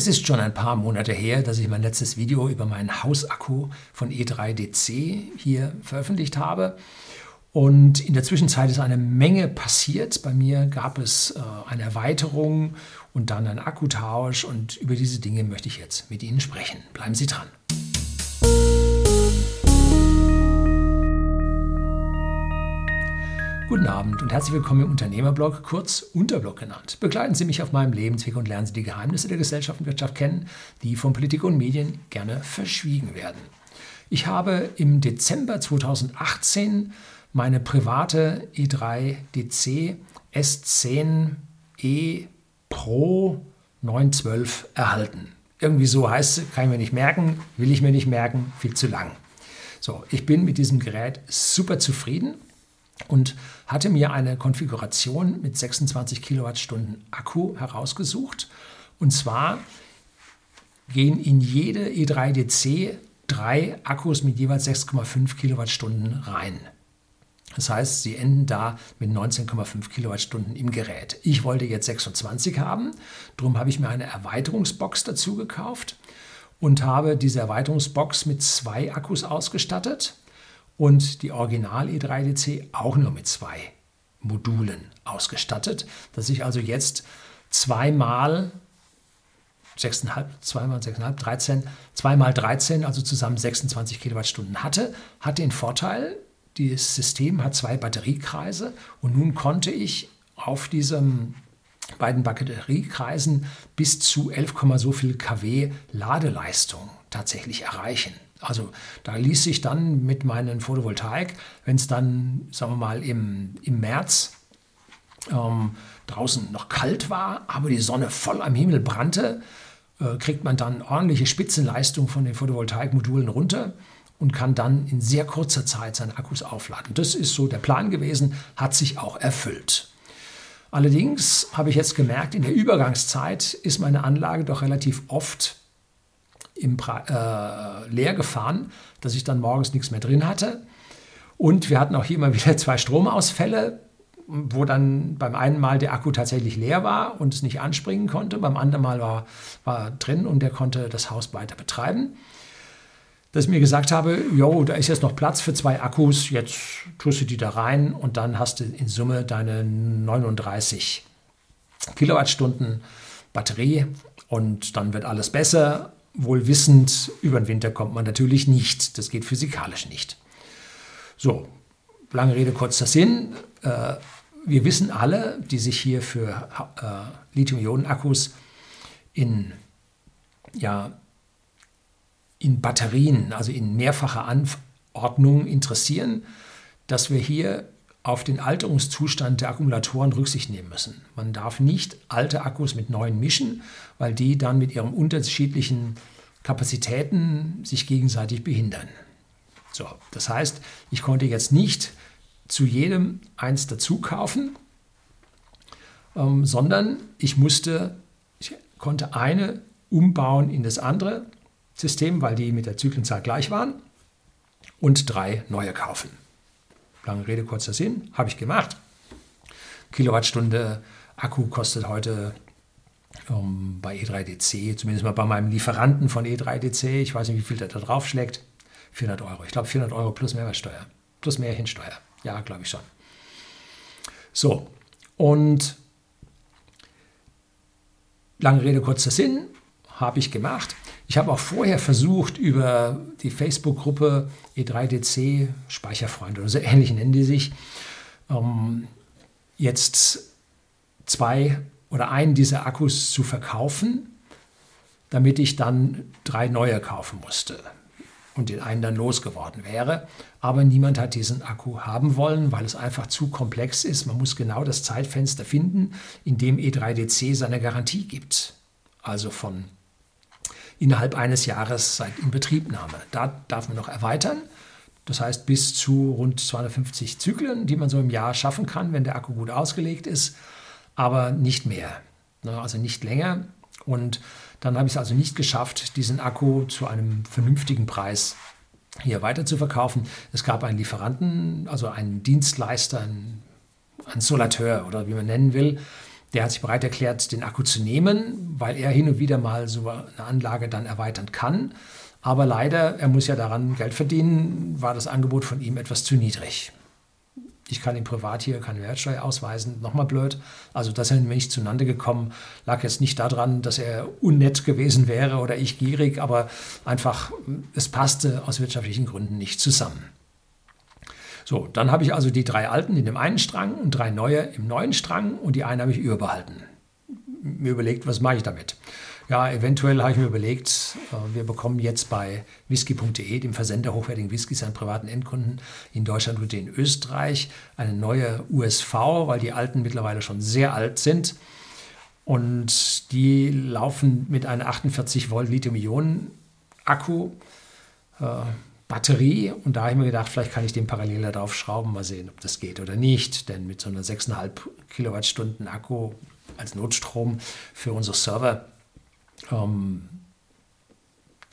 Es ist schon ein paar Monate her, dass ich mein letztes Video über meinen Hausakku von E3DC hier veröffentlicht habe. Und in der Zwischenzeit ist eine Menge passiert. Bei mir gab es äh, eine Erweiterung und dann einen Akkutausch und über diese Dinge möchte ich jetzt mit Ihnen sprechen. Bleiben Sie dran. Guten Abend und herzlich willkommen im Unternehmerblog, kurz Unterblog genannt. Begleiten Sie mich auf meinem Lebensweg und lernen Sie die Geheimnisse der Gesellschaft und Wirtschaft kennen, die von Politik und Medien gerne verschwiegen werden. Ich habe im Dezember 2018 meine private E3 DC S10 E Pro 912 erhalten. Irgendwie so heißt es, kann ich mir nicht merken, will ich mir nicht merken, viel zu lang. So, ich bin mit diesem Gerät super zufrieden und hatte mir eine Konfiguration mit 26 Kilowattstunden Akku herausgesucht. Und zwar gehen in jede E3DC drei Akkus mit jeweils 6,5 Kilowattstunden rein. Das heißt, sie enden da mit 19,5 Kilowattstunden im Gerät. Ich wollte jetzt 26 haben, darum habe ich mir eine Erweiterungsbox dazu gekauft und habe diese Erweiterungsbox mit zwei Akkus ausgestattet und die Original E3DC auch nur mit zwei Modulen ausgestattet, dass ich also jetzt zweimal 6,5, zweimal 6,5, 13, zweimal 13, also zusammen 26 Kilowattstunden hatte, hat den Vorteil, dieses System hat zwei Batteriekreise und nun konnte ich auf diesen beiden Batteriekreisen bis zu 11, so viel kW Ladeleistung tatsächlich erreichen. Also da ließ sich dann mit meinen Photovoltaik, wenn es dann, sagen wir mal, im, im März ähm, draußen noch kalt war, aber die Sonne voll am Himmel brannte, äh, kriegt man dann ordentliche Spitzenleistung von den Photovoltaikmodulen runter und kann dann in sehr kurzer Zeit seine Akkus aufladen. Das ist so der Plan gewesen, hat sich auch erfüllt. Allerdings habe ich jetzt gemerkt, in der Übergangszeit ist meine Anlage doch relativ oft im äh, leer gefahren, dass ich dann morgens nichts mehr drin hatte. Und wir hatten auch hier immer wieder zwei Stromausfälle, wo dann beim einen Mal der Akku tatsächlich leer war und es nicht anspringen konnte, beim anderen Mal war, war drin und der konnte das Haus weiter betreiben. Dass ich mir gesagt habe, jo, da ist jetzt noch Platz für zwei Akkus, jetzt tust du die da rein und dann hast du in Summe deine 39 Kilowattstunden Batterie und dann wird alles besser wohl wissend, über den Winter kommt man natürlich nicht. Das geht physikalisch nicht. So, lange Rede, kurzer Sinn. Äh, wir wissen alle, die sich hier für äh, Lithium-Ionen-Akkus in, ja, in Batterien, also in mehrfacher Anordnung interessieren, dass wir hier auf den Alterungszustand der Akkumulatoren Rücksicht nehmen müssen. Man darf nicht alte Akkus mit neuen mischen, weil die dann mit ihren unterschiedlichen Kapazitäten sich gegenseitig behindern. So, das heißt, ich konnte jetzt nicht zu jedem eins dazu kaufen, ähm, sondern ich musste, ich konnte eine umbauen in das andere System, weil die mit der Zyklenzahl gleich waren, und drei neue kaufen. Lange Rede, kurzer Sinn, habe ich gemacht. Kilowattstunde Akku kostet heute um, bei E3DC, zumindest mal bei meinem Lieferanten von E3DC, ich weiß nicht, wie viel der da drauf schlägt, 400 Euro. Ich glaube 400 Euro plus Mehrwertsteuer, plus Mehrhinsteuer. Ja, glaube ich schon. So, und lange Rede, kurzer Sinn, habe ich gemacht. Ich habe auch vorher versucht, über die Facebook-Gruppe E3DC, Speicherfreunde oder so ähnlich nennen die sich, ähm, jetzt zwei oder einen dieser Akkus zu verkaufen, damit ich dann drei neue kaufen musste und den einen dann losgeworden wäre. Aber niemand hat diesen Akku haben wollen, weil es einfach zu komplex ist. Man muss genau das Zeitfenster finden, in dem E3DC seine Garantie gibt. Also von innerhalb eines Jahres seit Inbetriebnahme. Da darf man noch erweitern. Das heißt bis zu rund 250 Zyklen, die man so im Jahr schaffen kann, wenn der Akku gut ausgelegt ist, aber nicht mehr. Ne, also nicht länger. Und dann habe ich es also nicht geschafft, diesen Akku zu einem vernünftigen Preis hier weiter zu verkaufen. Es gab einen Lieferanten, also einen Dienstleister, einen Solateur oder wie man nennen will, Der hat sich bereit erklärt, den Akku zu nehmen, weil er hin und wieder mal so eine Anlage dann erweitern kann. Aber leider, er muss ja daran Geld verdienen, war das Angebot von ihm etwas zu niedrig. Ich kann ihm privat hier keine Mehrwertsteuer ausweisen. Nochmal blöd. Also, dass er nicht zueinander gekommen, lag jetzt nicht daran, dass er unnett gewesen wäre oder ich gierig, aber einfach, es passte aus wirtschaftlichen Gründen nicht zusammen. So, dann habe ich also die drei alten in dem einen Strang und drei neue im neuen Strang und die eine habe ich überbehalten. Mir überlegt, was mache ich damit? Ja, eventuell habe ich mir überlegt, äh, wir bekommen jetzt bei whisky.de, dem Versender hochwertigen Whiskys an privaten Endkunden in Deutschland und in Österreich, eine neue USV, weil die alten mittlerweile schon sehr alt sind. Und die laufen mit einer 48 Volt Lithium-Ionen-Akku. Batterie und da habe ich mir gedacht, vielleicht kann ich den parallel darauf schrauben, mal sehen, ob das geht oder nicht. Denn mit so einer 6,5 Kilowattstunden Akku als Notstrom für unsere Server ähm,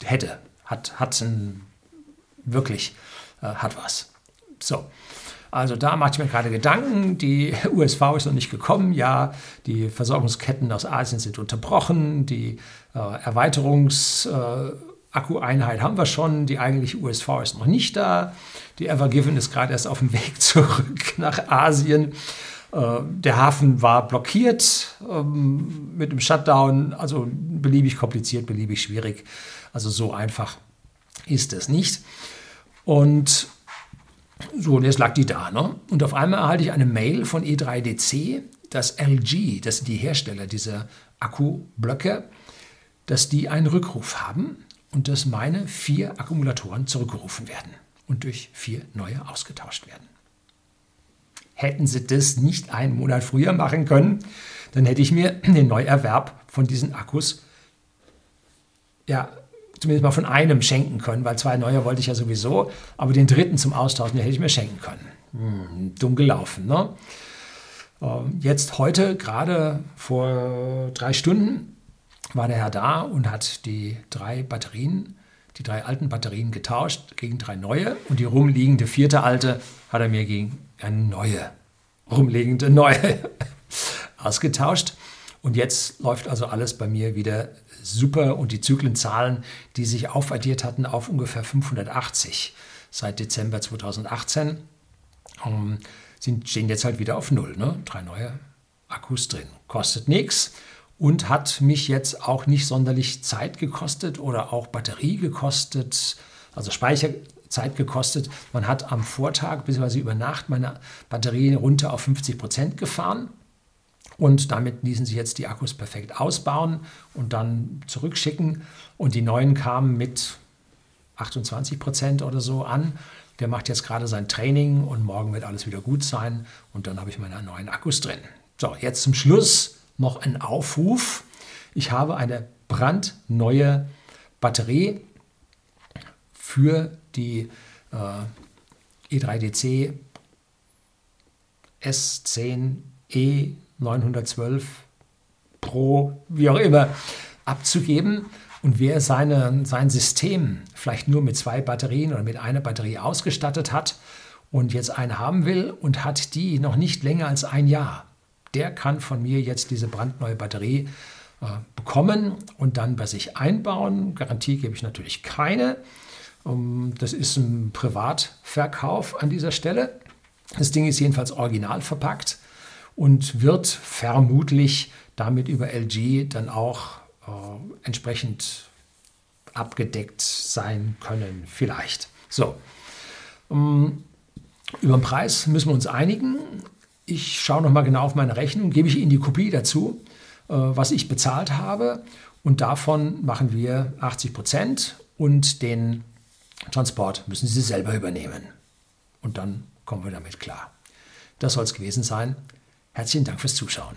hätte, hat, hat ein, wirklich, äh, hat was. So. Also da mache ich mir gerade Gedanken. Die USV ist noch nicht gekommen. Ja, die Versorgungsketten aus Asien sind unterbrochen. Die äh, Erweiterungs- äh, Akkueinheit haben wir schon, die eigentliche USV ist noch nicht da. Die Evergiven ist gerade erst auf dem Weg zurück nach Asien. Äh, der Hafen war blockiert ähm, mit dem Shutdown, also beliebig kompliziert, beliebig schwierig. Also so einfach ist es nicht. Und so, und jetzt lag die da. Ne? Und auf einmal erhalte ich eine Mail von E3DC, dass LG, das sind die Hersteller dieser Akkublöcke, dass die einen Rückruf haben und dass meine vier Akkumulatoren zurückgerufen werden und durch vier neue ausgetauscht werden. Hätten sie das nicht einen Monat früher machen können, dann hätte ich mir den Neuerwerb von diesen Akkus ja zumindest mal von einem schenken können, weil zwei neue wollte ich ja sowieso, aber den dritten zum Austauschen, den hätte ich mir schenken können. Hm, dumm gelaufen. Ne? Ähm, jetzt heute, gerade vor drei Stunden, war der Herr da und hat die drei Batterien, die drei alten Batterien getauscht gegen drei neue und die rumliegende vierte alte hat er mir gegen eine neue, rumliegende neue ausgetauscht. Und jetzt läuft also alles bei mir wieder super und die Zyklenzahlen, die sich aufaddiert hatten auf ungefähr 580 seit Dezember 2018, ähm, sind, stehen jetzt halt wieder auf Null. Ne? Drei neue Akkus drin. Kostet nichts und hat mich jetzt auch nicht sonderlich Zeit gekostet oder auch Batterie gekostet, also Speicher Zeit gekostet. Man hat am Vortag bzw. über Nacht meine Batterie runter auf 50 Prozent gefahren. Und damit ließen sich jetzt die Akkus perfekt ausbauen und dann zurückschicken. Und die neuen kamen mit 28 Prozent oder so an. Der macht jetzt gerade sein Training und morgen wird alles wieder gut sein. Und dann habe ich meine neuen Akkus drin. So, jetzt zum Schluss noch ein Aufruf. Ich habe eine brandneue Batterie für die äh, E3DC S10 E912 Pro, wie auch immer, abzugeben. Und wer seine, sein System vielleicht nur mit zwei Batterien oder mit einer Batterie ausgestattet hat und jetzt eine haben will und hat die noch nicht länger als ein Jahr, der kann von mir jetzt diese brandneue Batterie äh, bekommen und dann bei sich einbauen. Garantie gebe ich natürlich keine. Ähm, das ist ein Privatverkauf an dieser Stelle. Das Ding ist jedenfalls original verpackt und wird vermutlich damit über LG dann auch äh, entsprechend abgedeckt sein können, vielleicht. So, ähm, über den Preis müssen wir uns einigen. Ich schaue nochmal genau auf meine Rechnung, gebe ich Ihnen die Kopie dazu, äh, was ich bezahlt habe. Und davon machen wir 80 Prozent und den Transport müssen Sie selber übernehmen. Und dann kommen wir damit klar. Das soll es gewesen sein. Herzlichen Dank fürs Zuschauen.